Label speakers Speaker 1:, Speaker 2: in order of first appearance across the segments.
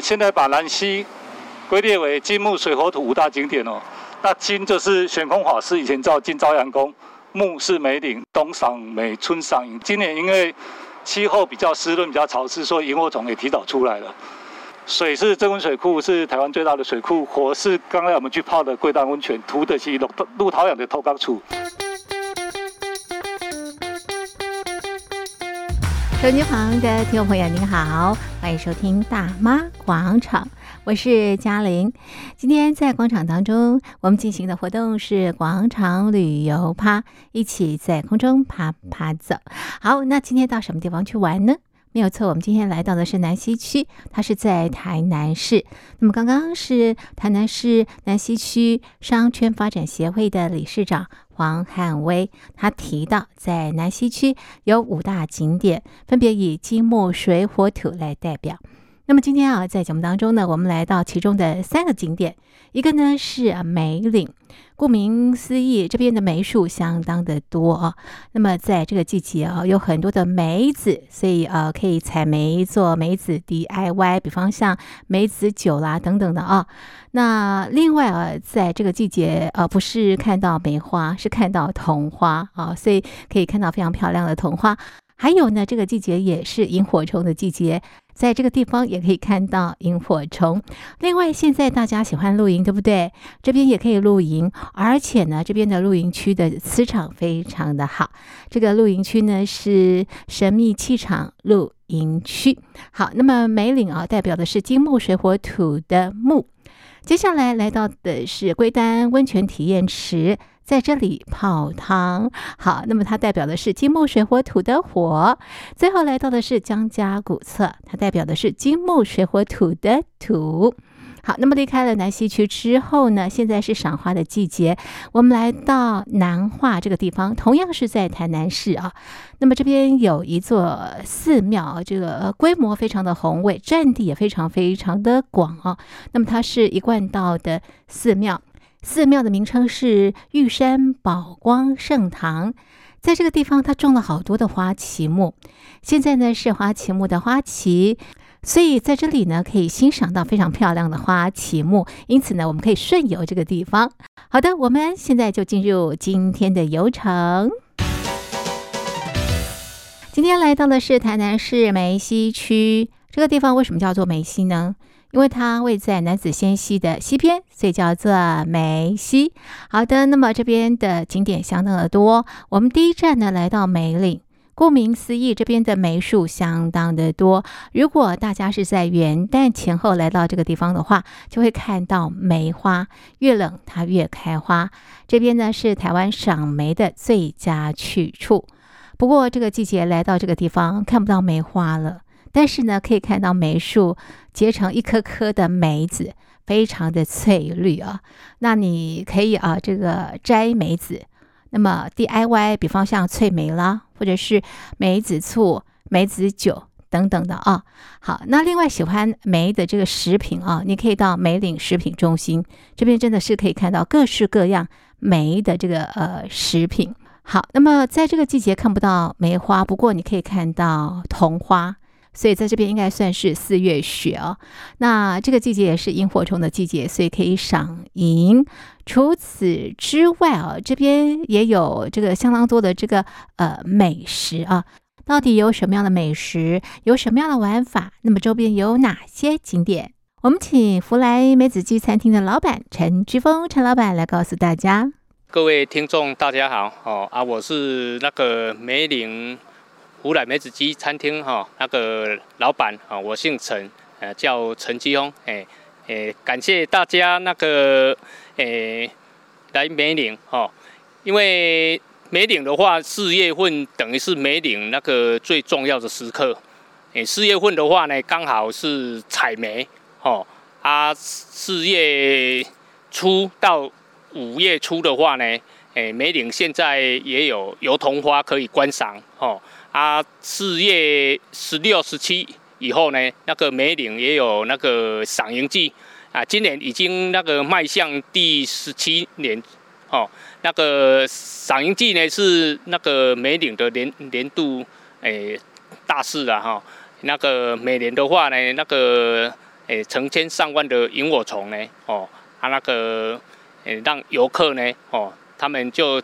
Speaker 1: 现在把兰溪归列为金木水火土五大景点哦。那金就是玄空法师以前造金朝阳宫，木是梅岭，冬赏梅，春赏萤。今年因为气候比较湿润、比较潮湿，所以萤火虫也提早出来了。水是曾文水库，是台湾最大的水库。火是刚才我们去泡的贵丹温泉。土的是鹿鹿桃养的头刚处。
Speaker 2: 手机旁的听众朋友，您好，欢迎收听《大妈广场》，我是嘉玲。今天在广场当中，我们进行的活动是广场旅游趴，一起在空中爬爬走。好，那今天到什么地方去玩呢？没有错，我们今天来到的是南西区，它是在台南市。那么刚刚是台南市南西区商圈发展协会的理事长黄汉威，他提到在南西区有五大景点，分别以金木水火土来代表。那么今天啊，在节目当中呢，我们来到其中的三个景点，一个呢是梅岭。顾名思义，这边的梅树相当的多啊。那么在这个季节啊，有很多的梅子，所以呃，可以采梅做梅子 DIY，比方像梅子酒啦等等的啊。那另外啊，在这个季节呃，不是看到梅花，是看到桐花啊，所以可以看到非常漂亮的桐花。还有呢，这个季节也是萤火虫的季节，在这个地方也可以看到萤火虫。另外，现在大家喜欢露营，对不对？这边也可以露营，而且呢，这边的露营区的磁场非常的好。这个露营区呢是神秘气场露营区。好，那么梅岭啊，代表的是金木水火土的木。接下来来到的是龟丹温泉体验池。在这里泡汤，好，那么它代表的是金木水火土的火。最后来到的是姜家古厝，它代表的是金木水火土的土。好，那么离开了南西区之后呢，现在是赏花的季节，我们来到南化这个地方，同样是在台南市啊。那么这边有一座寺庙，这个规模非常的宏伟，占地也非常非常的广啊。那么它是一贯道的寺庙。寺庙的名称是玉山宝光圣堂，在这个地方，它种了好多的花旗木。现在呢是花旗木的花期，所以在这里呢可以欣赏到非常漂亮的花旗木。因此呢，我们可以顺游这个地方。好的，我们现在就进入今天的游程。今天来到的是台南市梅西区，这个地方为什么叫做梅西呢？因为它位在楠梓仙溪的西边，所以叫做梅溪。好的，那么这边的景点相当的多。我们第一站呢来到梅岭，顾名思义，这边的梅树相当的多。如果大家是在元旦前后来到这个地方的话，就会看到梅花，越冷它越开花。这边呢是台湾赏梅的最佳去处。不过这个季节来到这个地方看不到梅花了。但是呢，可以看到梅树结成一颗颗的梅子，非常的翠绿啊。那你可以啊，这个摘梅子，那么 DIY，比方像翠梅啦，或者是梅子醋、梅子酒等等的啊。好，那另外喜欢梅的这个食品啊，你可以到梅岭食品中心，这边真的是可以看到各式各样梅的这个呃食品。好，那么在这个季节看不到梅花，不过你可以看到桐花。所以在这边应该算是四月雪哦。那这个季节也是萤火虫的季节，所以可以赏萤。除此之外啊，这边也有这个相当多的这个呃美食啊。到底有什么样的美食？有什么样的玩法？那么周边有哪些景点？我们请福来梅子鸡餐厅的老板陈居峰陈老板来告诉大家。
Speaker 3: 各位听众大家好哦啊，我是那个梅岭。湖南梅子鸡餐厅哈，那个老板啊，我姓陈，呃，叫陈基峰，哎，哎，感谢大家那个，哎，来梅岭哈，因为梅岭的话，四月份等于是梅岭那个最重要的时刻，哎，四月份的话呢，刚好是采梅，哦，啊，四月初到五月初的话呢，哎，梅岭现在也有油桐花可以观赏，哦。啊，四月十六、十七以后呢，那个梅岭也有那个赏萤季啊。今年已经那个迈向第十七年，哦，那个赏萤季呢是那个梅岭的年年度诶大事了哈。那个每年的话呢，那个诶成千上万的萤火虫呢，哦，啊那个诶让游客呢，哦，他们就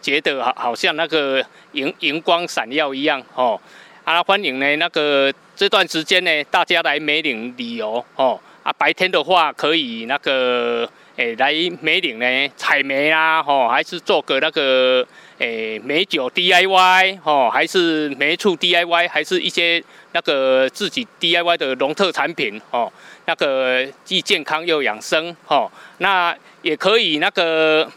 Speaker 3: 觉得好好像那个荧荧光闪耀一样，哦，啊欢迎呢那个这段时间呢，大家来梅岭旅游，哦，啊白天的话可以那个。诶，来梅岭呢采梅啊，吼，还是做个那个诶梅酒 DIY，吼，还是梅醋 DIY，还是一些那个自己 DIY 的农特产品，吼，那个既健康又养生，吼，那也可以那个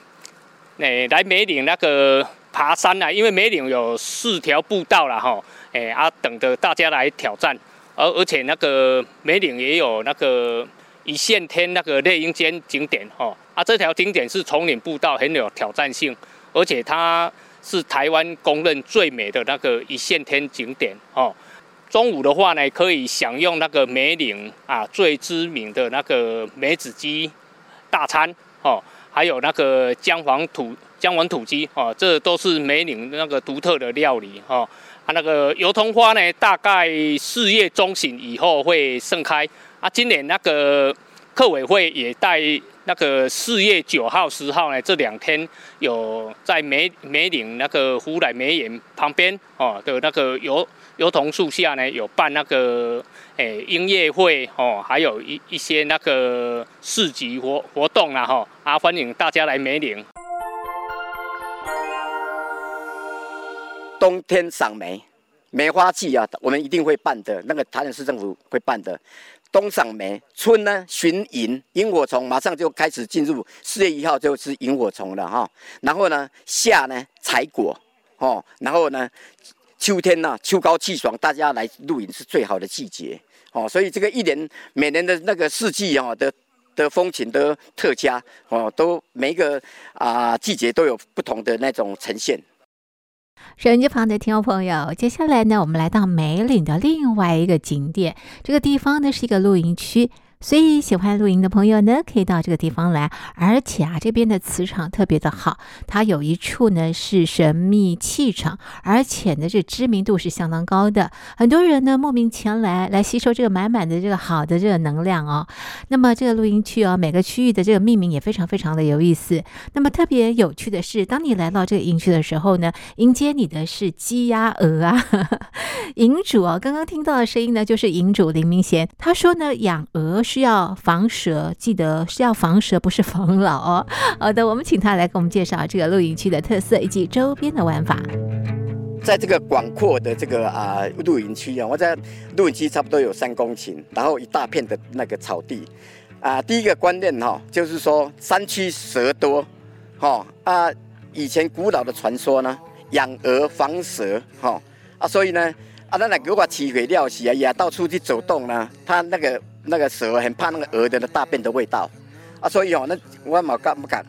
Speaker 3: 诶来梅岭那个爬山啊，因为梅岭有四条步道了，吼，诶啊等着大家来挑战，而而且那个梅岭也有那个。一线天那个猎鹰尖景点哦，啊，这条景点是丛林步道，很有挑战性，而且它是台湾公认最美的那个一线天景点哦。中午的话呢，可以享用那个梅岭啊最知名的那个梅子鸡大餐哦，还有那个姜黄土姜黄土鸡哦，这都是梅岭那个独特的料理哦。啊，那个油桐花呢，大概四月中旬以后会盛开。啊，今年那个客委会也带那个四月九号、十号呢，这两天有在梅梅岭那个湖来梅园旁边哦的那个油油桐树下呢，有办那个诶音乐会哦，还有一一些那个市集活活动啦哈，啊欢迎大家来梅岭。
Speaker 4: 冬天赏梅，梅花季啊，我们一定会办的，那个台南市政府会办的。冬赏梅，春呢寻萤，萤火虫马上就开始进入。四月一号就是萤火虫了哈。然后呢，夏呢采果，哦，然后呢，秋天呢秋高气爽，大家来露营是最好的季节哦。所以这个一年每年的那个四季哦的的风情都特佳哦，都每一个啊、呃、季节都有不同的那种呈现。
Speaker 2: 手机旁的听众朋友，接下来呢，我们来到梅岭的另外一个景点，这个地方呢是一个露营区。所以喜欢露营的朋友呢，可以到这个地方来。而且啊，这边的磁场特别的好，它有一处呢是神秘气场，而且呢这知名度是相当高的。很多人呢慕名前来，来吸收这个满满的这个好的这个能量哦。那么这个露营区哦，每个区域的这个命名也非常非常的有意思。那么特别有趣的是，当你来到这个营区的时候呢，迎接你的是鸡鸭鹅啊。营主啊，刚刚听到的声音呢，就是营主林明贤，他说呢养鹅。需要防蛇，记得是要防蛇，不是防老哦。好的，我们请他来给我们介绍这个露营区的特色以及周边的玩法。
Speaker 4: 在这个广阔的这个啊露营区啊，我在露营区差不多有三公顷，然后一大片的那个草地啊。第一个观念哈，就是说山区蛇多，哈啊，以前古老的传说呢，养鹅防蛇，哈啊，所以呢啊，那那给我起肥料洗啊，也到处去走动呢，他那个。那个蛇很怕那个鹅的大便的味道，啊，所以哦，那我嘛敢不敢？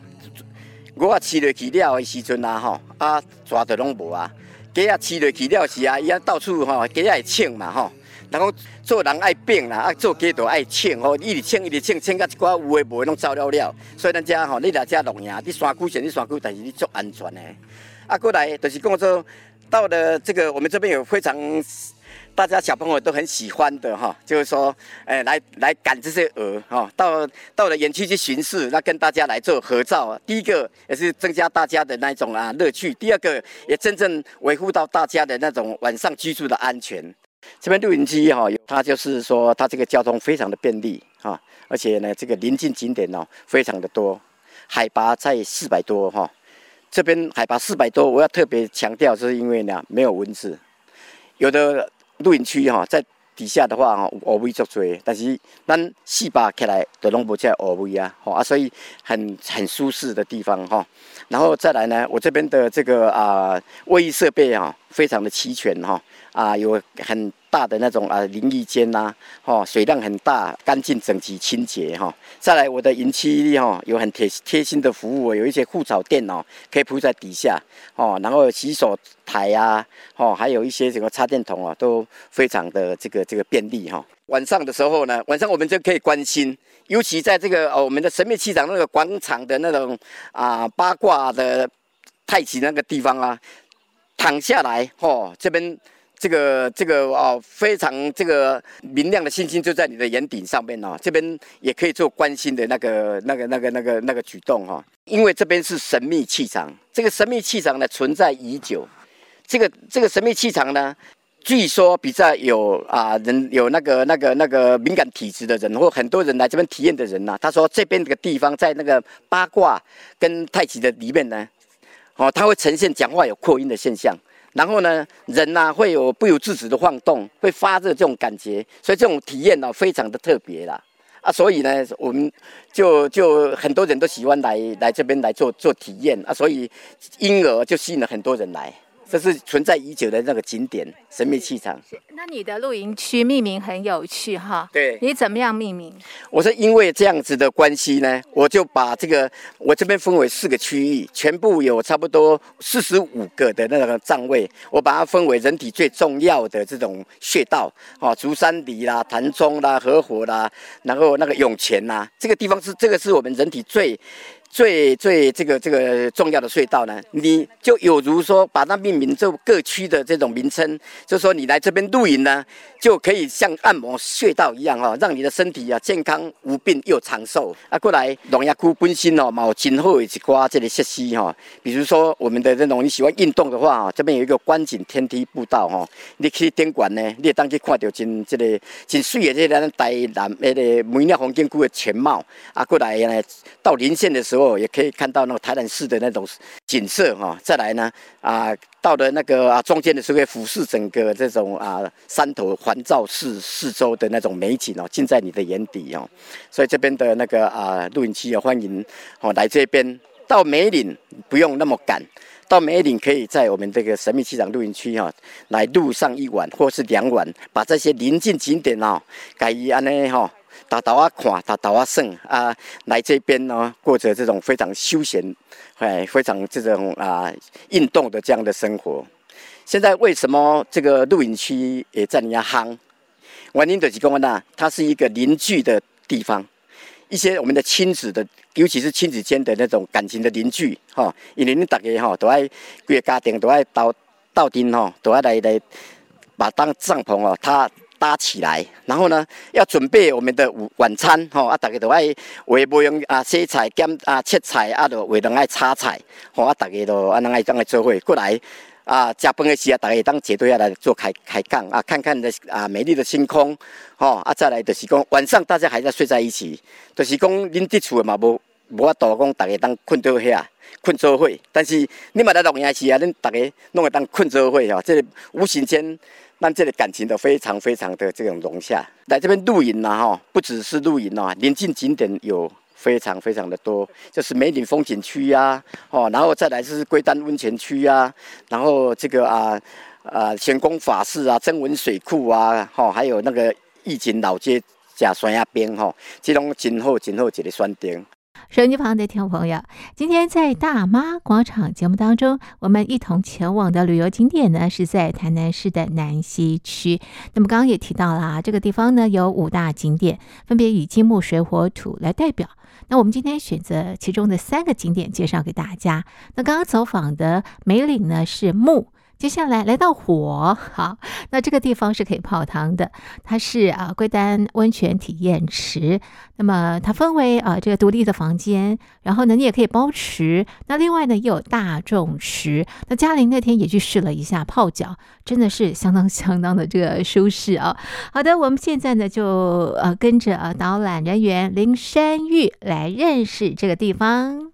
Speaker 4: 我啊饲落去了的时阵啊，吼啊抓的拢无啊，鸡啊饲落去了时啊，伊啊到处吼鸡啊会抢嘛吼，然后做人爱变啦，啊做鸡都爱抢吼，一直抢一直抢，抢到一寡有的无的拢走了了，所以咱遮吼，你来遮露营，你山区选你山区，但是你做安全的。啊，过来就是讲说，到了这个我们这边有非常。大家小朋友都很喜欢的哈，就是说，哎，来来赶这些鹅哈，到到了园区去巡视，那跟大家来做合照啊。第一个也是增加大家的那种啊乐趣，第二个也真正维护到大家的那种晚上居住的安全。这边露营区哈，它就是说它这个交通非常的便利哈，而且呢这个临近景点哦非常的多，海拔在四百多哈，这边海拔四百多，我要特别强调，是因为呢没有蚊子，有的。露营区哈，在底下的话哈，乌龟足多，但是咱四把起来都拢无这乌龟啊，吼啊，所以很很舒适的地方哈。然后再来呢，我这边的这个啊卫浴设备啊，非常的齐全哈，啊有很。大的那种啊淋浴间呐，哈水量很大，干净整齐清洁哈。再来我的营区哈有很贴贴心的服务，有一些护草垫哦，可以铺在底下哦。然后洗手台呀，哦还有一些这个插电筒啊，都非常的这个这个便利哈。晚上的时候呢，晚上我们就可以关心，尤其在这个哦我们的神秘气场那个广场的那种啊八卦的太极那个地方啊，躺下来哦这边。这个这个哦，非常这个明亮的星星就在你的眼顶上面哦，这边也可以做观星的那个那个那个那个那个举动哈，因为这边是神秘气场，这个神秘气场呢存在已久，这个这个神秘气场呢，据说比较有啊人有那个那个那个敏感体质的人或很多人来这边体验的人呐，他说这边这个地方在那个八卦跟太极的里面呢，哦，它会呈现讲话有扩音的现象。然后呢，人呐、啊、会有不由自主的晃动，会发热这种感觉，所以这种体验呢、非常的特别啦。啊，所以呢，我们就就很多人都喜欢来来这边来做做体验啊，所以因而就吸引了很多人来。这是存在已久的那个景点，神秘气场。
Speaker 2: 那你的露营区命名很有趣哈？
Speaker 4: 对，
Speaker 2: 你怎么样命名？
Speaker 4: 我是因为这样子的关系呢，我就把这个我这边分为四个区域，全部有差不多四十五个的那个站位，我把它分为人体最重要的这种穴道，哦，足三里啦、潭中啦、合火啦，然后那个涌泉啦，这个地方是这个是我们人体最。最最这个这个重要的隧道呢，你就有如说把它命名就各区的这种名称，就说你来这边露营呢，就可以像按摩隧道一样哈，让你的身体啊健康无病又长寿啊。过来农业区本身哦，嘛有今后一挂这里设施哈，比如说我们的这种你喜欢运动的话啊，这边有一个观景天梯步道哈，你可以点关呢，你也当去看到真这个真水的这个台南那个梅菘风景区的全貌啊。过来呢，到临线的时候。也可以看到那个台南市的那种景色哈，再来呢啊，到了那个啊中间的时候，会俯视整个这种啊山头环照四四周的那种美景哦，尽在你的眼底哦。所以这边的那个啊露营区啊，欢迎哦来这边。到梅岭不用那么赶，到梅岭可以在我们这个神秘气场露营区哈，来露上一晚或是两晚，把这些临近景点哦，改一安呢哈。大岛啊看，大岛啊胜啊，来这边呢，过着这种非常休闲，哎，非常这种啊运动的这样的生活。现在为什么这个露营区也在人家夯？原因就是讲呢，它是一个邻居的地方，一些我们的亲子的，尤其是亲子间的那种感情的邻居，哈，因为你大家哈都爱规个家庭都爱到到顶哈，都爱来来把当帐篷哦，它。搭起来，然后呢，要准备我们的午晚餐，吼啊，大家都爱为不用啊洗菜兼啊切菜啊，都为人爱炒菜，吼啊，大家都啊，人爱当来做伙过来啊，食饭的时啊，大家当结队下来做开开讲啊，看看的啊美丽的星空，吼啊，再来就是讲晚上大家还在睡在一起，就是讲恁伫厝嘛无无法度讲大家当困到遐困做伙，但是你嘛来录影时啊，恁大家拢会当困做伙吼，这个无形间。让这里感情都非常非常的这种融洽。来这边露营呢，哈，不只是露营哦，临近景点有非常非常的多，就是梅岭风景区呀，哦，然后再来就是龟丹温泉区呀，然后这个啊啊玄公法寺啊，曾文水库啊，哈，还有那个义景老街假山崖边哈，这种今后今后这里选点。
Speaker 2: 手机旁的听众朋友，今天在大妈广场节目当中，我们一同前往的旅游景点呢，是在台南市的南西区。那么刚刚也提到了啊，这个地方呢有五大景点，分别以金木水火土来代表。那我们今天选择其中的三个景点介绍给大家。那刚刚走访的梅岭呢是木。接下来来到火，好，那这个地方是可以泡汤的，它是啊龟丹温泉体验池，那么它分为啊这个独立的房间，然后呢你也可以包池，那另外呢也有大众池，那嘉玲那天也去试了一下泡脚，真的是相当相当的这个舒适啊。好的，我们现在呢就呃跟着啊导览人员林山玉来认识这个地方。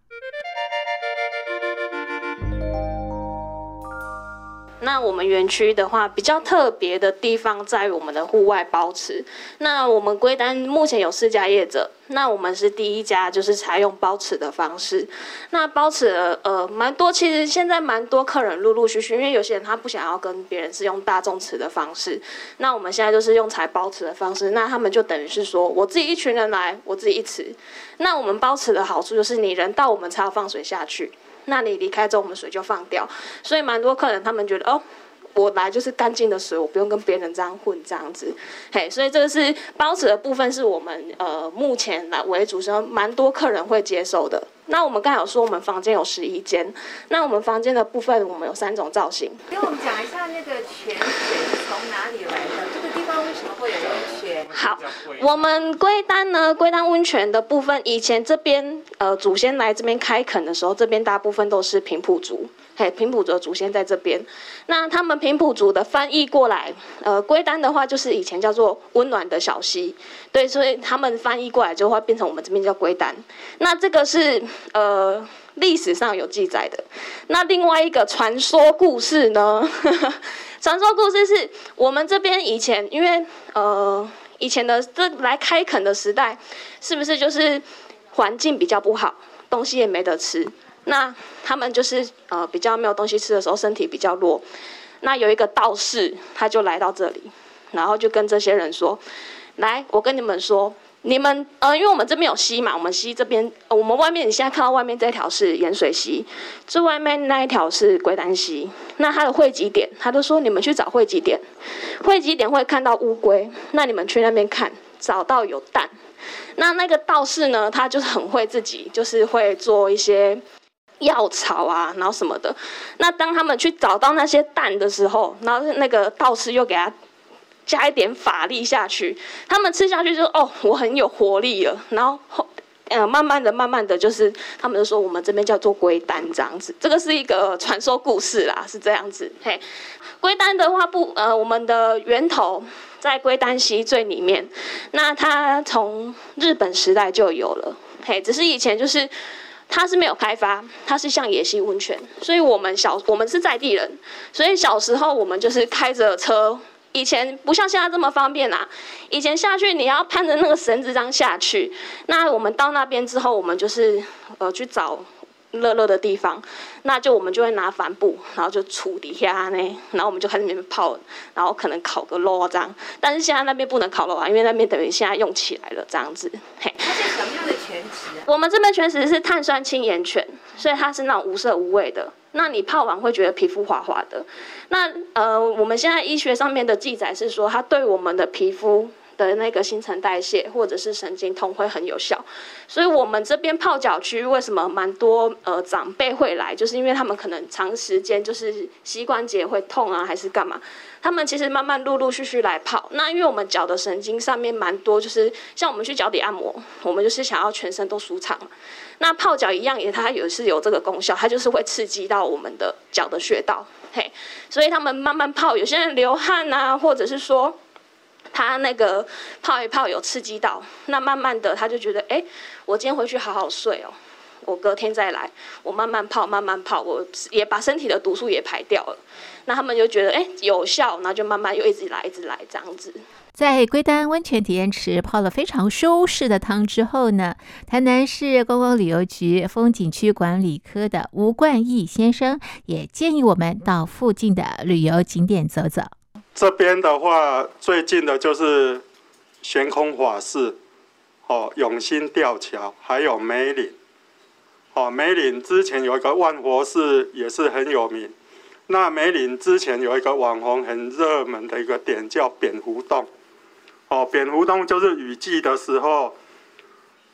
Speaker 5: 我们园区的话，比较特别的地方在于我们的户外包池。那我们龟丹目前有四家业者，那我们是第一家，就是采用包池的方式。那包池呃蛮多，其实现在蛮多客人陆陆续续，因为有些人他不想要跟别人是用大众池的方式，那我们现在就是用采包池的方式。那他们就等于是说，我自己一群人来，我自己一池。那我们包池的好处就是，你人到我们才要放水下去。那你离开之后，我们水就放掉，所以蛮多客人他们觉得哦，我来就是干净的水，我不用跟别人这样混这样子。嘿，所以这个是包子的部分，是我们呃目前来为主，是蛮多客人会接受的。那我们刚才有说，我们房间有十一间。那我们房间的部分，我们有三种造型。
Speaker 2: 给我们讲一下那个泉水是从哪里来的？这个地方为什么会有温泉？
Speaker 5: 好，我们龟丹呢，龟丹温泉的部分，以前这边呃祖先来这边开垦的时候，这边大部分都是平埔族。嘿，平埔族的祖先在这边。那他们平埔族的翻译过来，呃，龟丹的话就是以前叫做温暖的小溪，对，所以他们翻译过来就会变成我们这边叫龟丹。那这个是呃历史上有记载的。那另外一个传说故事呢？传说故事是我们这边以前因为呃以前的这来开垦的时代，是不是就是环境比较不好，东西也没得吃？那他们就是呃比较没有东西吃的时候，身体比较弱。那有一个道士，他就来到这里，然后就跟这些人说：“来，我跟你们说，你们呃，因为我们这边有溪嘛，我们溪这边，我们外面你现在看到外面这条是盐水溪，这外面那一条是龟丹溪。那它的汇集点，他就说你们去找汇集点，汇集点会看到乌龟，那你们去那边看，找到有蛋。那那个道士呢，他就是很会自己，就是会做一些。”药草啊，然后什么的。那当他们去找到那些蛋的时候，然后那个道士又给他加一点法力下去，他们吃下去就：“哦，我很有活力了。”然后后，呃，慢慢的、慢慢的就是，他们就说我们这边叫做龟丹这样子。这个是一个传说故事啦，是这样子。嘿，龟丹的话不，呃，我们的源头在龟丹溪最里面。那它从日本时代就有了，嘿，只是以前就是。它是没有开发，它是像野溪温泉，所以我们小我们是在地人，所以小时候我们就是开着车，以前不像现在这么方便啊，以前下去你要攀着那个绳子这样下去，那我们到那边之后，我们就是呃去找。热热的地方，那就我们就会拿帆布，然后就杵底下呢，然后我们就开始里面泡，然后可能烤个肉这样。但是现在那边不能烤肉啊，因为那边等于现在用起来了这样子。嘿，
Speaker 2: 它是什么样的泉池啊？
Speaker 5: 我们这边泉池是碳酸氢盐泉，所以它是那种无色无味的。那你泡完会觉得皮肤滑滑的。那呃，我们现在医学上面的记载是说，它对我们的皮肤。的那个新陈代谢或者是神经痛会很有效，所以我们这边泡脚区为什么蛮多呃长辈会来，就是因为他们可能长时间就是膝关节会痛啊，还是干嘛，他们其实慢慢陆陆续续来泡。那因为我们脚的神经上面蛮多，就是像我们去脚底按摩，我们就是想要全身都舒畅。那泡脚一样也它也是有这个功效，它就是会刺激到我们的脚的穴道，嘿，所以他们慢慢泡，有些人流汗啊，或者是说。他那个泡一泡有刺激到，那慢慢的他就觉得，哎，我今天回去好好睡哦，我隔天再来，我慢慢泡，慢慢泡，我也把身体的毒素也排掉了，那他们就觉得，哎，有效，然后就慢慢又一直来，一直来这样子。
Speaker 2: 在龟丹温泉体验池泡了非常舒适的汤之后呢，台南市观光旅游局风景区管理科的吴冠义先生也建议我们到附近的旅游景点走走。
Speaker 6: 这边的话，最近的就是悬空法寺，哦，永兴吊桥，还有梅岭，哦，梅岭之前有一个万佛寺也是很有名。那梅岭之前有一个网红很热门的一个点叫蝙蝠洞，哦，蝙蝠洞就是雨季的时候，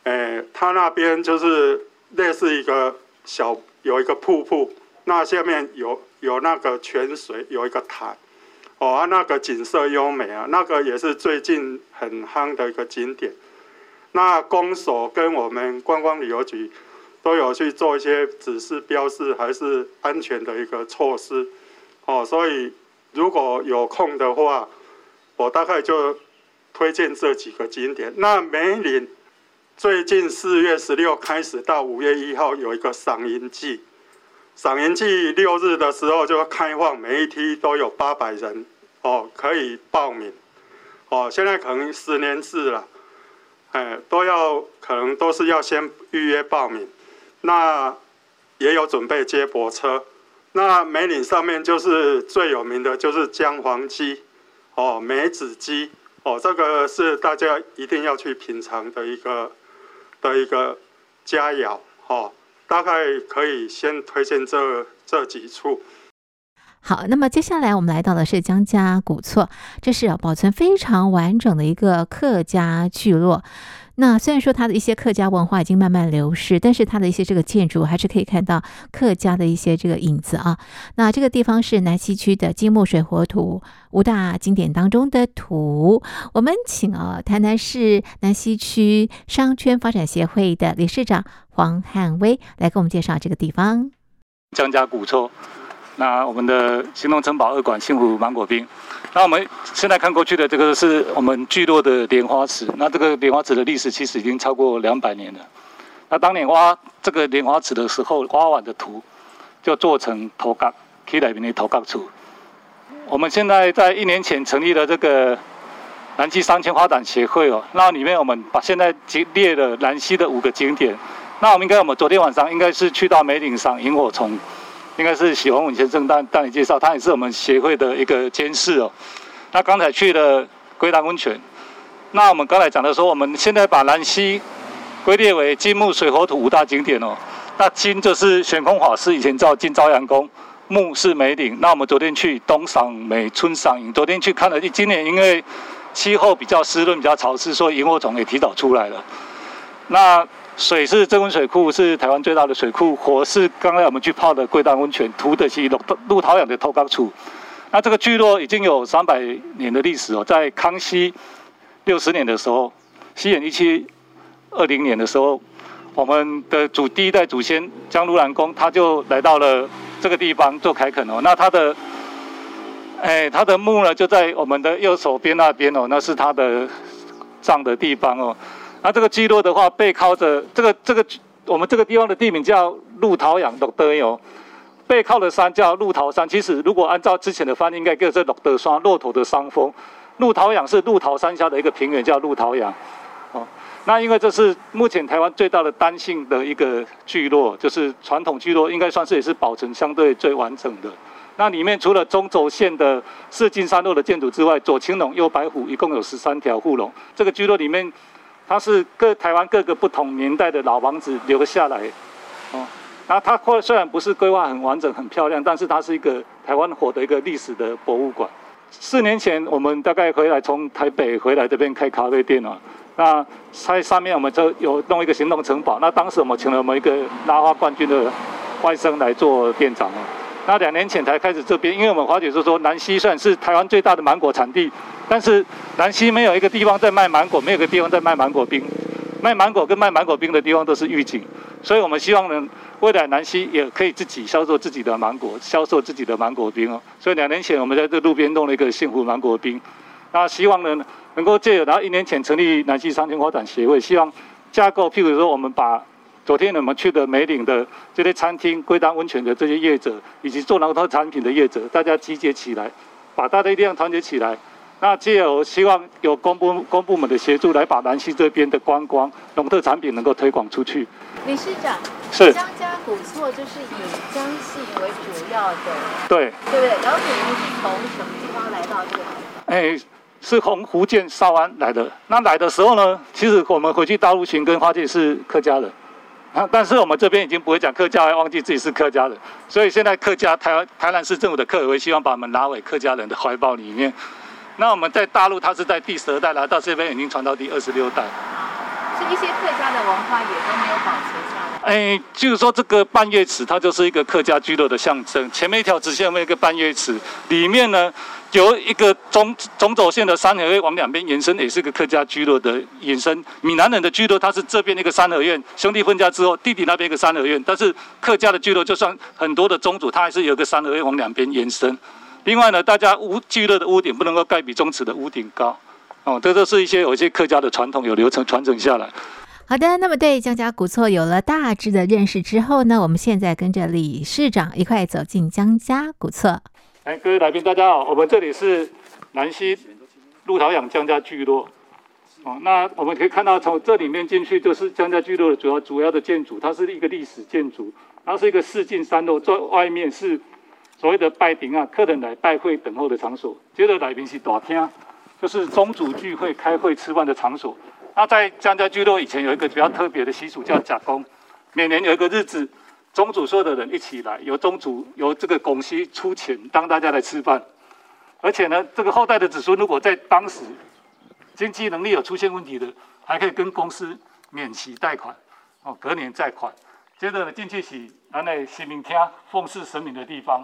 Speaker 6: 哎，它那边就是类似一个小有一个瀑布，那下面有有那个泉水，有一个潭。哦，那个景色优美啊，那个也是最近很夯的一个景点。那公所跟我们观光旅游局都有去做一些指示标示，还是安全的一个措施。哦，所以如果有空的话，我大概就推荐这几个景点。那梅岭最近四月十六开始到五月一号有一个赏樱季。赏樱季六日的时候就开放，每一梯都有八百人哦，可以报名哦。现在可能十年制了，哎，都要可能都是要先预约报名。那也有准备接驳车。那梅岭上面就是最有名的就是姜黄鸡哦，梅子鸡哦，这个是大家一定要去品尝的一个的一个佳肴哦。大概可以先推荐这这几处。
Speaker 2: 好，那么接下来我们来到的是姜家古厝，这是保存非常完整的一个客家聚落。那虽然说它的一些客家文化已经慢慢流失，但是它的一些这个建筑还是可以看到客家的一些这个影子啊。那这个地方是南溪区的金木水火土五大景点当中的土。我们请啊台南市南溪区商圈发展协会的理事长黄汉威来给我们介绍这个地方。
Speaker 1: 姜家古厝，那我们的行动城堡二馆幸福芒果冰。那我们现在看过去的这个是我们聚落的莲花池，那这个莲花池的历史其实已经超过两百年了。那当年挖这个莲花池的时候，挖完的土就做成头角，起来面的头角厝。我们现在在一年前成立了这个南溪商圈发展协会哦，那里面我们把现在列了南溪的五个景点。那我们应该我们昨天晚上应该是去到梅岭赏萤火虫。应该是许宏文先生带带你介绍，他也是我们协会的一个监事哦。那刚才去了龟丹温泉，那我们刚才讲的说，我们现在把兰溪归列为金木水火土五大景点哦。那金就是玄空法师以前造金朝阳宫，木是梅岭。那我们昨天去冬赏梅，春赏萤。昨天去看了，今年因为气候比较湿润、比较潮湿，所以萤火虫也提早出来了。那水是曾文水库，是台湾最大的水库。火是刚才我们去泡的龟丹温泉，土的是鹿鹿桃养的头角厝。那这个聚落已经有三百年的历史哦，在康熙六十年的时候，西元一七二零年的时候，我们的祖第一代祖先江路兰公他就来到了这个地方做开垦哦。那他的，哎，他的墓呢就在我们的右手边那边哦，那是他的葬的地方哦。那这个聚落的话，背靠着这个这个我们这个地方的地名叫鹿桃养鹿德埸，背靠的山叫鹿桃山。其实如果按照之前的翻译，应该叫做鹿德山，骆驼的山峰。鹿桃养是鹿桃山下的一个平原，叫鹿桃养。哦，那因为这是目前台湾最大的单姓的一个聚落，就是传统聚落，应该算是也是保存相对最完整的。那里面除了中轴线的四进三落的建筑之外，左青龙右白虎，一共有十三条护龙。这个聚落里面。它是各台湾各个不同年代的老房子留下来，哦，那它虽然不是规划很完整、很漂亮，但是它是一个台湾火的一个历史的博物馆。四年前我们大概回来从台北回来这边开咖啡店啊，那在上面我们就有弄一个行动城堡，那当时我们请了我们一个拉花冠军的外甥来做店长啊。那两年前才开始这边，因为我们华姐是说南溪算是台湾最大的芒果产地，但是南溪没有一个地方在卖芒果，没有个地方在卖芒果冰，卖芒果跟卖芒果冰的地方都是预警，所以我们希望呢，未来南溪也可以自己销售自己的芒果，销售自己的芒果冰哦。所以两年前我们在这路边弄了一个幸福芒果冰，那希望呢能够借由，然后一年前成立南溪商圈发展协会，希望架构，譬如说我们把。昨天我们去的梅岭的这些餐厅、龟丹温泉的这些业者，以及做农特产品的业者，大家集结起来，把大家力量团结起来。那借由希望有公部公部门的协助，来把南溪这边的观光农特产品能够推广出去。
Speaker 2: 理事长，
Speaker 1: 是
Speaker 2: 江家古厝就是以江西为主要的，
Speaker 1: 对，
Speaker 2: 对不对？然后你们是从什么地方来到这里？
Speaker 1: 哎，是从福建韶安来的。那来的时候呢，其实我们回去大陆寻根发现是客家人。但是我们这边已经不会讲客家，还忘记自己是客家人，所以现在客家台湾台南市政府的客委会希望把我们拉回客家人的怀抱里面。那我们在大陆，它是在第十二代来到这边，已经传到第二十六代。
Speaker 2: 是一些客家的文化也都没有保存下来。
Speaker 1: 哎，就是说这个半月池，它就是一个客家居落的象征。前面一条直线，后面一个半月池，里面呢。有一个中中轴线的三合院往两边延伸，也是个客家居落的延伸。闽南人的居落，它是这边一个三合院，兄弟分家之后，弟弟那边一个三合院。但是客家的居落，就算很多的宗族，它还是有一个三合院往两边延伸。另外呢，大家屋聚落的屋顶不能够盖比宗祠的屋顶高。哦，这都是一些有一些客家的传统，有流程传承下来。
Speaker 2: 好的，那么对江家古厝有了大致的认识之后呢，我们现在跟着李市长一块走进江家古厝。
Speaker 1: 哎，各位来宾，大家好，我们这里是南溪鹿桃养江家聚落。哦，那我们可以看到，从这里面进去就是江家聚落的主要主要的建筑，它是一个历史建筑，它是一个四进三落，在外面是所谓的拜亭啊，客人来拜会等候的场所。接着来宾是大厅，就是宗主聚会、开会、吃饭的场所。那在姜家聚落以前有一个比较特别的习俗，叫甲公，每年有一个日子。宗主所有的人一起来，由宗主由这个公司出钱当大家来吃饭，而且呢，这个后代的子孙如果在当时经济能力有出现问题的，还可以跟公司免息贷款，哦，隔年再款。接着呢，进去是咱的神明厅奉祀神明的地方。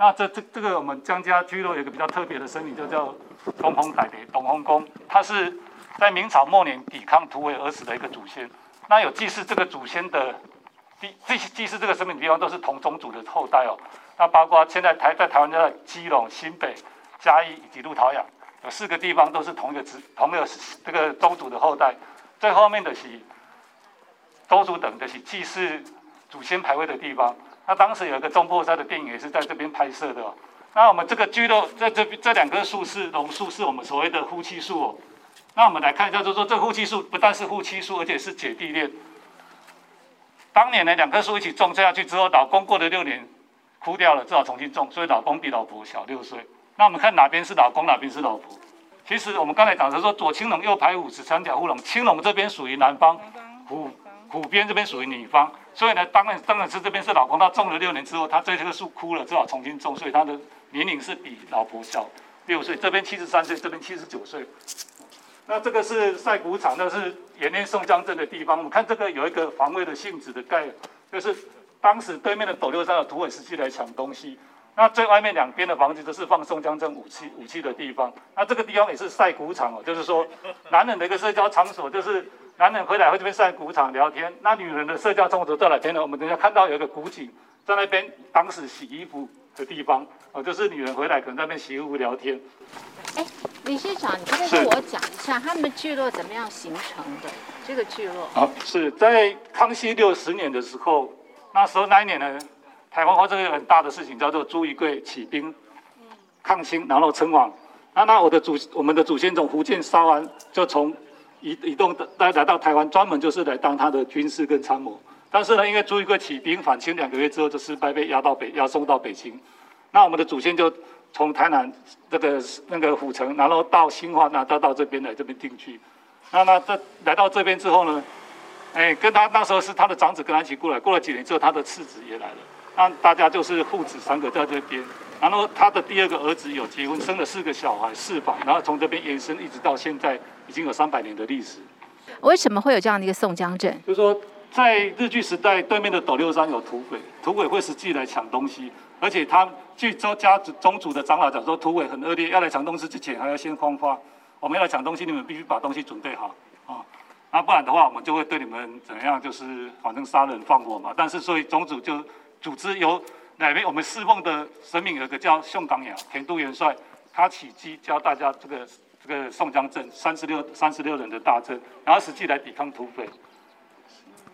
Speaker 1: 那这这这个我们江家居落有一个比较特别的神明，就叫东风大帝东风公，他是在明朝末年抵抗土匪而死的一个祖先。那有祭祀这个祖先的地，祭祭祀这个神明的地方都是同宗族的后代哦。那包括现在台在台湾的基隆、新北、嘉义以及鹿桃雅，有四个地方都是同一个子同一个这个宗族的后代。最后面的是宗族等的是祭祀祖先牌位的地方。那当时有一个中破塞的电影也是在这边拍摄的哦。那我们这个聚落在这边这两棵树是榕树，是我们所谓的夫妻树哦。那我们来看一下，就是说这夫妻树不但是夫妻树，而且是姐弟恋。当年呢，两棵树一起种下去之后，老公过了六年枯掉了，只好重新种，所以老公比老婆小六岁。那我们看哪边是老公，哪边是老婆？其实我们刚才讲的说左青龙右白虎，十三角乌龙，青龙这边属于男方，虎虎边这边属于女方。所以呢，当然当然是这边是老公，他种了六年之后，他这棵树枯了，只好重新种，所以他的年龄是比老婆小六岁。这边七十三岁，这边七十九岁。那这个是晒谷场，那是延年宋江镇的地方。我们看这个有一个防卫的性质的盖，就是当时对面的斗六山的土匪时期来抢东西。那最外面两边的房子都是放宋江镇武器武器的地方。那这个地方也是晒谷场哦，就是说男人的一个社交场所，就是。男人回来会这边晒谷场聊天，那女人的社交场所在哪边呢？我们等一下看到有一个古井，在那边当时洗衣服的地方，哦，就是女人回来可能在那边洗衣服聊天。
Speaker 2: 哎，理事长，你可以跟我讲一下他们聚落怎么样形成的？这个聚落？
Speaker 1: 好，是在康熙六十年的时候，那时候那一年呢，台湾发生一个很大的事情，叫做朱一贵起兵抗清，然后称王。那那我的祖我们的祖先从福建沙湾就从。移移动的来来到台湾，专门就是来当他的军事跟参谋。但是呢，因为朱一贵起兵反清两个月之后就失败，被押到北押送到北京。那我们的祖先就从台南这个那个府城，然后到新化那到到这边来这边定居。那那这来到这边之后呢，哎，跟他那时候是他的长子跟他一起过来。过了几年之后，他的次子也来了。那大家就是父子三个在这边。然后他的第二个儿子有结婚，生了四个小孩，四房，然后从这边延伸一直到现在，已经有三百年的历史。
Speaker 2: 为什么会有这样的一个宋江镇？
Speaker 1: 就是说，在日据时代，对面的斗六山有土匪，土匪会实际来抢东西，而且他据周家宗主的长老讲说，土匪很恶劣，要来抢东西之前还要先慌发，我们要来抢东西，你们必须把东西准备好啊，那不然的话，我们就会对你们怎样，就是反正杀人放火嘛。但是所以宗主就组织由。哪位我们侍奉的神明有个叫宋刚阳田都元帅，他起机教大家这个这个宋江镇三十六三十六人的大阵，然后实际来抵抗土匪，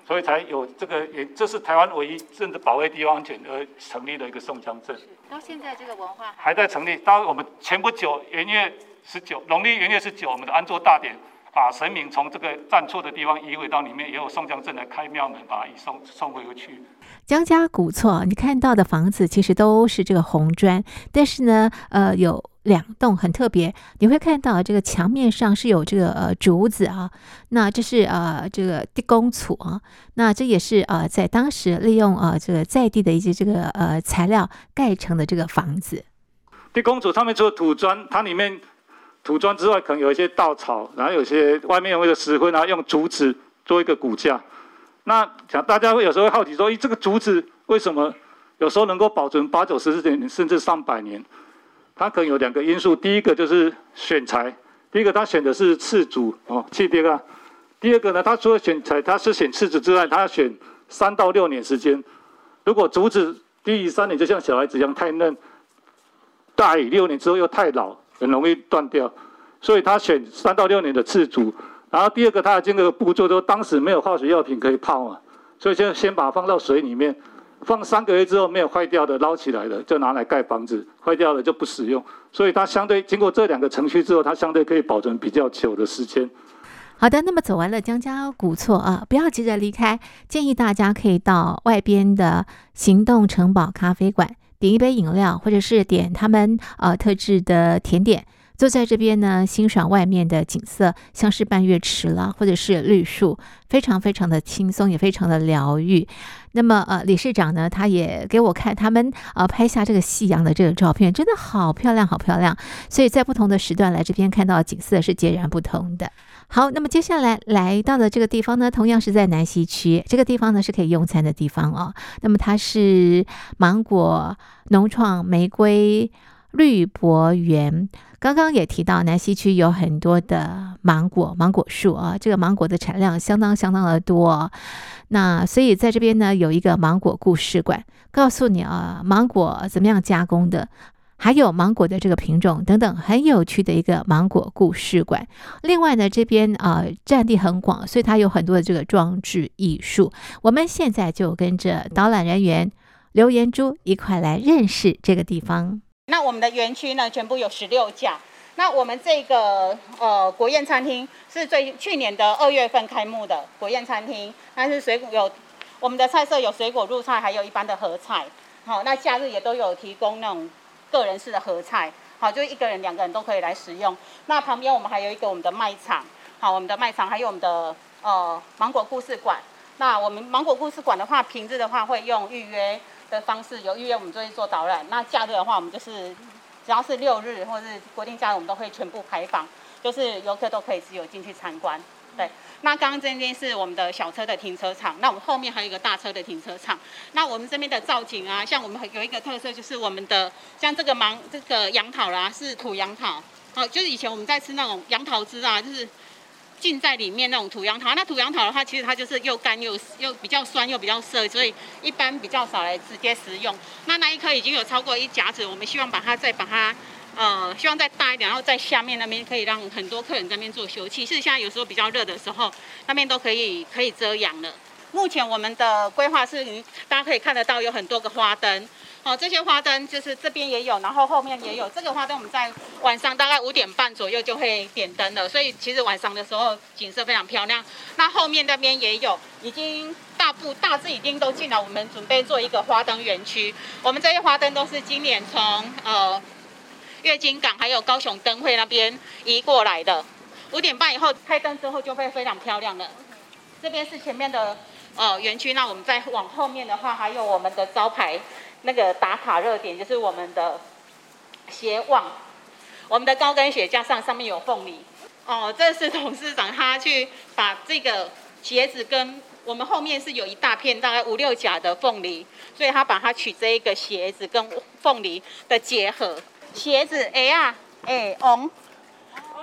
Speaker 1: 所以才有这个也这是台湾唯一甚至保卫地方安全而成立的一个宋江镇。
Speaker 2: 到现在这个文化
Speaker 1: 还，在成立。到我们前不久元月十九农历元月十九，我们的安坐大典，把神明从这个站错的地方移回到里面，也有宋江镇来开庙门，把他移送送回去。
Speaker 2: 江家古厝，你看到的房子其实都是这个红砖，但是呢，呃，有两栋很特别，你会看到这个墙面上是有这个呃竹子啊，那这是呃这个地公厝啊，那这也是呃在当时利用呃这个在地的一些这个呃材料盖成的这个房子。
Speaker 1: 地公厝上面除了土砖，它里面土砖之外，可能有一些稻草，然后有些外面有一个石灰，然后用竹子做一个骨架。那想大家会有时候会好奇说，咦，这个竹子为什么有时候能够保存八九十十年甚至上百年？它可能有两个因素，第一个就是选材，第一个它选的是赤竹哦，气垫啊。第二个呢，它除了选材，它是选赤竹之外，它要选三到六年时间。如果竹子低于三年，就像小孩子一样太嫩；大于六年之后又太老，很容易断掉。所以它选三到六年的赤竹。然后第二个，它的这个步骤，就当时没有化学药品可以泡嘛，所以就先把它放到水里面，放三个月之后没有坏掉的捞起来了，就拿来盖房子，坏掉了就不使用。所以它相对经过这两个程序之后，它相对可以保存比较久的时间。
Speaker 2: 好的，那么走完了江家古厝啊，不要急着离开，建议大家可以到外边的行动城堡咖啡馆点一杯饮料，或者是点他们呃特制的甜点。坐在这边呢，欣赏外面的景色，像是半月池啦，或者是绿树，非常非常的轻松，也非常的疗愈。那么呃，理事长呢，他也给我看他们呃拍下这个夕阳的这个照片，真的好漂亮，好漂亮。所以在不同的时段来这边看到景色是截然不同的。好，那么接下来来到的这个地方呢，同样是在南西区，这个地方呢是可以用餐的地方哦。那么它是芒果农创玫瑰绿博园。刚刚也提到，南西区有很多的芒果芒果树啊，这个芒果的产量相当相当的多。那所以在这边呢，有一个芒果故事馆，告诉你啊，芒果怎么样加工的，还有芒果的这个品种等等，很有趣的一个芒果故事馆。另外呢，这边啊占地很广，所以它有很多的这个装置艺术。我们现在就跟着导览人员刘妍珠一块来认识这个地方。
Speaker 7: 那我们的园区呢，全部有十六架。那我们这个呃国宴餐厅是最去年的二月份开幕的国宴餐厅，它是水果有我们的菜色有水果入菜，还有一般的合菜。好，那假日也都有提供那种个人式的合菜，好，就一个人、两个人都可以来使用。那旁边我们还有一个我们的卖场，好，我们的卖场还有我们的呃芒果故事馆。那我们芒果故事馆的话，平日的话会用预约。的方式有预约，我们就会做导览。那假日的话，我们就是只要是六日或是国定假日，我们都会全部开放，就是游客都可以自由进去参观。对，那刚刚这边是我们的小车的停车场，那我们后面还有一个大车的停车场。那我们这边的造景啊，像我们有一个特色，就是我们的像这个芒这个杨桃啦，是土杨桃，好，就是以前我们在吃那种杨桃汁啊，就是。浸在里面那种土杨桃，那土杨桃的话，其实它就是又干又又比较酸又比较涩，所以一般比较少来直接食用。那那一颗已经有超过一甲子，我们希望把它再把它，呃，希望再大一点，然后在下面那边可以让很多客人在那边做休憩。其实现在有时候比较热的时候，那边都可以可以遮阳了。目前我们的规划是，大家可以看得到有很多个花灯。哦，这些花灯就是这边也有，然后后面也有。这个花灯我们在晚上大概五点半左右就会点灯了，所以其实晚上的时候景色非常漂亮。那后面那边也有，已经大部大致已经都进来，我们准备做一个花灯园区。我们这些花灯都是今年从呃月经港还有高雄灯会那边移过来的。五点半以后开灯之后就会非常漂亮了。这边是前面的呃园区，那我们再往后面的话，还有我们的招牌。那个打卡热点就是我们的鞋网，我们的高跟鞋架上上面有凤梨哦，这是董事长他去把这个鞋子跟我们后面是有一大片大概五六甲的凤梨，所以他把它取这一个鞋子跟凤梨的结合，鞋子哎呀哎哦，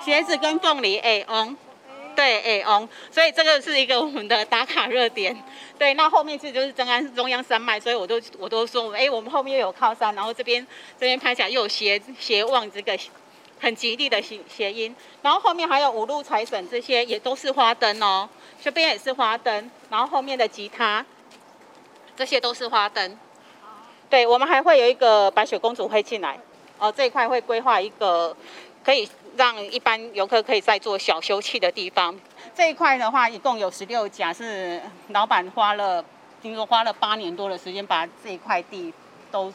Speaker 7: 鞋子跟凤梨哎哦。对，哎哦，所以这个是一个我们的打卡热点。对，那后面其实就是中央中央山脉，所以我都我都说，哎，我们后面又有靠山，然后这边这边拍起来又有鞋鞋望这个很吉利的谐谐音。然后后面还有五路财神，这些也都是花灯哦。这边也是花灯，然后后面的吉他，这些都是花灯。对，我们还会有一个白雪公主会进来，哦，这一块会规划一个可以。让一般游客可以在做小休憩的地方。这一块的话，一共有十六家，是老板花了，听说花了八年多的时间，把这一块地都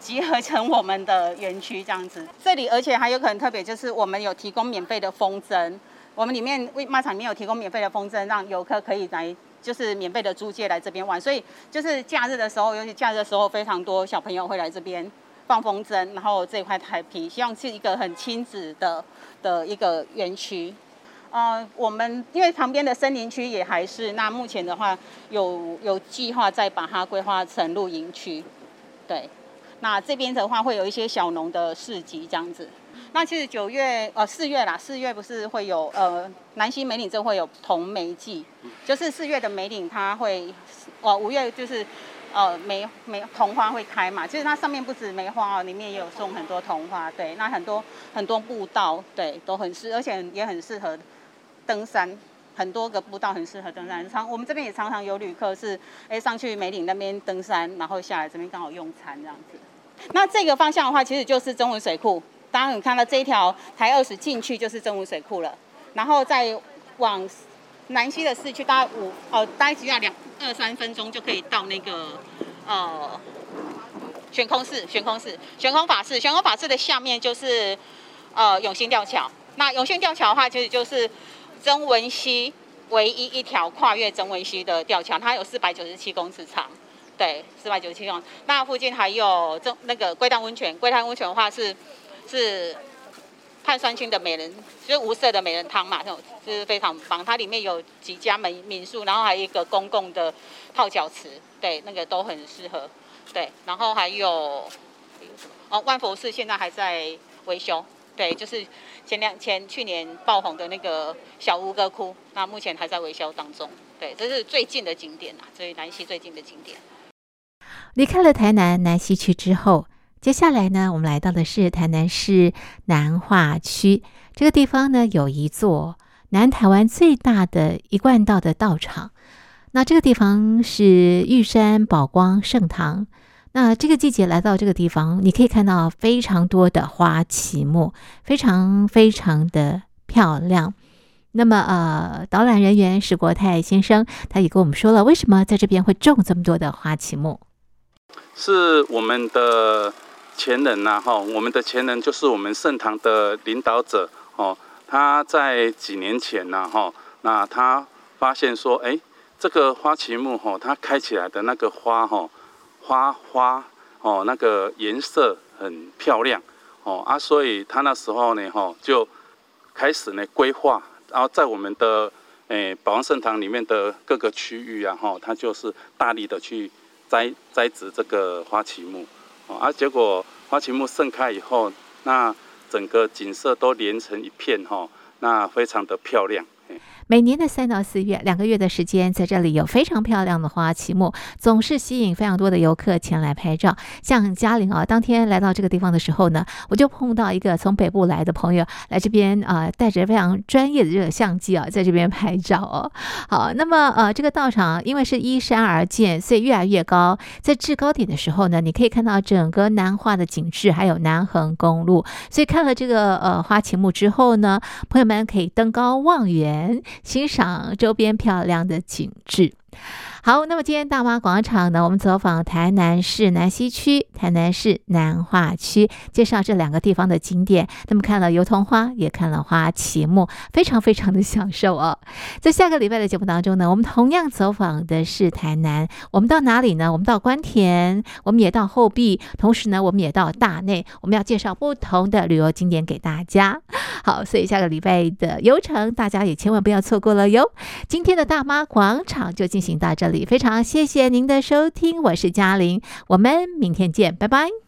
Speaker 7: 集合成我们的园区这样子。这里而且还有可能特别，就是我们有提供免费的风筝，我们里面为卖场里面有提供免费的风筝，让游客可以来，就是免费的租借来这边玩。所以就是假日的时候，尤其假日的时候，非常多小朋友会来这边。放风筝，然后这块台皮，希望是一个很亲子的的一个园区。呃，我们因为旁边的森林区也还是，那目前的话有有计划再把它规划成露营区。对，那这边的话会有一些小农的市集这样子。那其实九月呃四月啦，四月不是会有呃南西梅岭镇会有桐梅季，就是四月的梅岭它会，哦五月就是。呃，梅梅桐花会开嘛？其实它上面不止梅花哦，里面也有种很多桐花。对，那很多很多步道，对，都很适，而且也很适合登山。很多个步道很适合登山。常我们这边也常常有旅客是，哎，上去梅岭那边登山，然后下来这边刚好用餐这样子。那这个方向的话，其实就是曾文水库。当然你看到这一条台二十进去就是曾文水库了，然后再往。南西的市区大概五哦，大概只要两二三分钟就可以到那个呃悬空寺，悬空寺，悬空法寺，悬空法寺的下面就是呃永兴吊桥。那永兴吊桥的话，其实就是曾文溪唯一一条跨越曾文溪的吊桥，它有四百九十七公尺长。对，四百九十七公尺。那附近还有这那个龟汤温泉，龟汤温泉的话是是碳酸氢的美人，就是无色的美人汤嘛，这种就是非常棒。它里面有几家民民宿，然后还有一个公共的泡脚池，对，那个都很适合。对，然后还有？哦，万佛寺现在还在维修。对，就是前两前去年爆红的那个小吴哥窟，那目前还在维修当中。对，这是最近的景点啊，所以南西最近的景点。
Speaker 2: 离开了台南南西区之后，接下来呢，我们来到的是台南市南化区。这个地方呢，有一座南台湾最大的一贯道的道场。那这个地方是玉山宝光圣堂。那这个季节来到这个地方，你可以看到非常多的花旗木，非常非常的漂亮。那么，呃，导览人员史国泰先生，他也跟我们说了，为什么在这边会种这么多的花旗木。
Speaker 8: 是我们的前人呐，哈，我们的前人就是我们盛唐的领导者哦。他在几年前呐，哈，那他发现说，哎，这个花旗木哈，它开起来的那个花哈，花花哦，那个颜色很漂亮哦啊，所以他那时候呢，哈，就开始呢规划，然后在我们的诶保安圣堂里面的各个区域啊，哈，他就是大力的去。栽栽植这个花旗木，啊，结果花旗木盛开以后，那整个景色都连成一片哈，那非常的漂亮。
Speaker 2: 每年的三到四月，两个月的时间，在这里有非常漂亮的花旗木，总是吸引非常多的游客前来拍照。像嘉玲啊，当天来到这个地方的时候呢，我就碰到一个从北部来的朋友，来这边啊，带着非常专业的这个相机啊，在这边拍照哦。好，那么呃，这个道场因为是依山而建，所以越来越高。在制高点的时候呢，你可以看到整个南化的景致，还有南横公路。所以看了这个呃花旗木之后呢，朋友们可以登高望远。欣赏周边漂亮的景致。好，那么今天大妈广场呢，我们走访台南市南西区、台南市南化区，介绍这两个地方的景点。那么看了油桐花，也看了花旗木，非常非常的享受哦。在下个礼拜的节目当中呢，我们同样走访的是台南。我们到哪里呢？我们到官田，我们也到后壁，同时呢，我们也到大内。我们要介绍不同的旅游景点给大家。好，所以下个礼拜的游程，大家也千万不要错过了哟。今天的大妈广场就进行到这里非常谢谢您的收听，我是嘉玲，我们明天见，拜拜。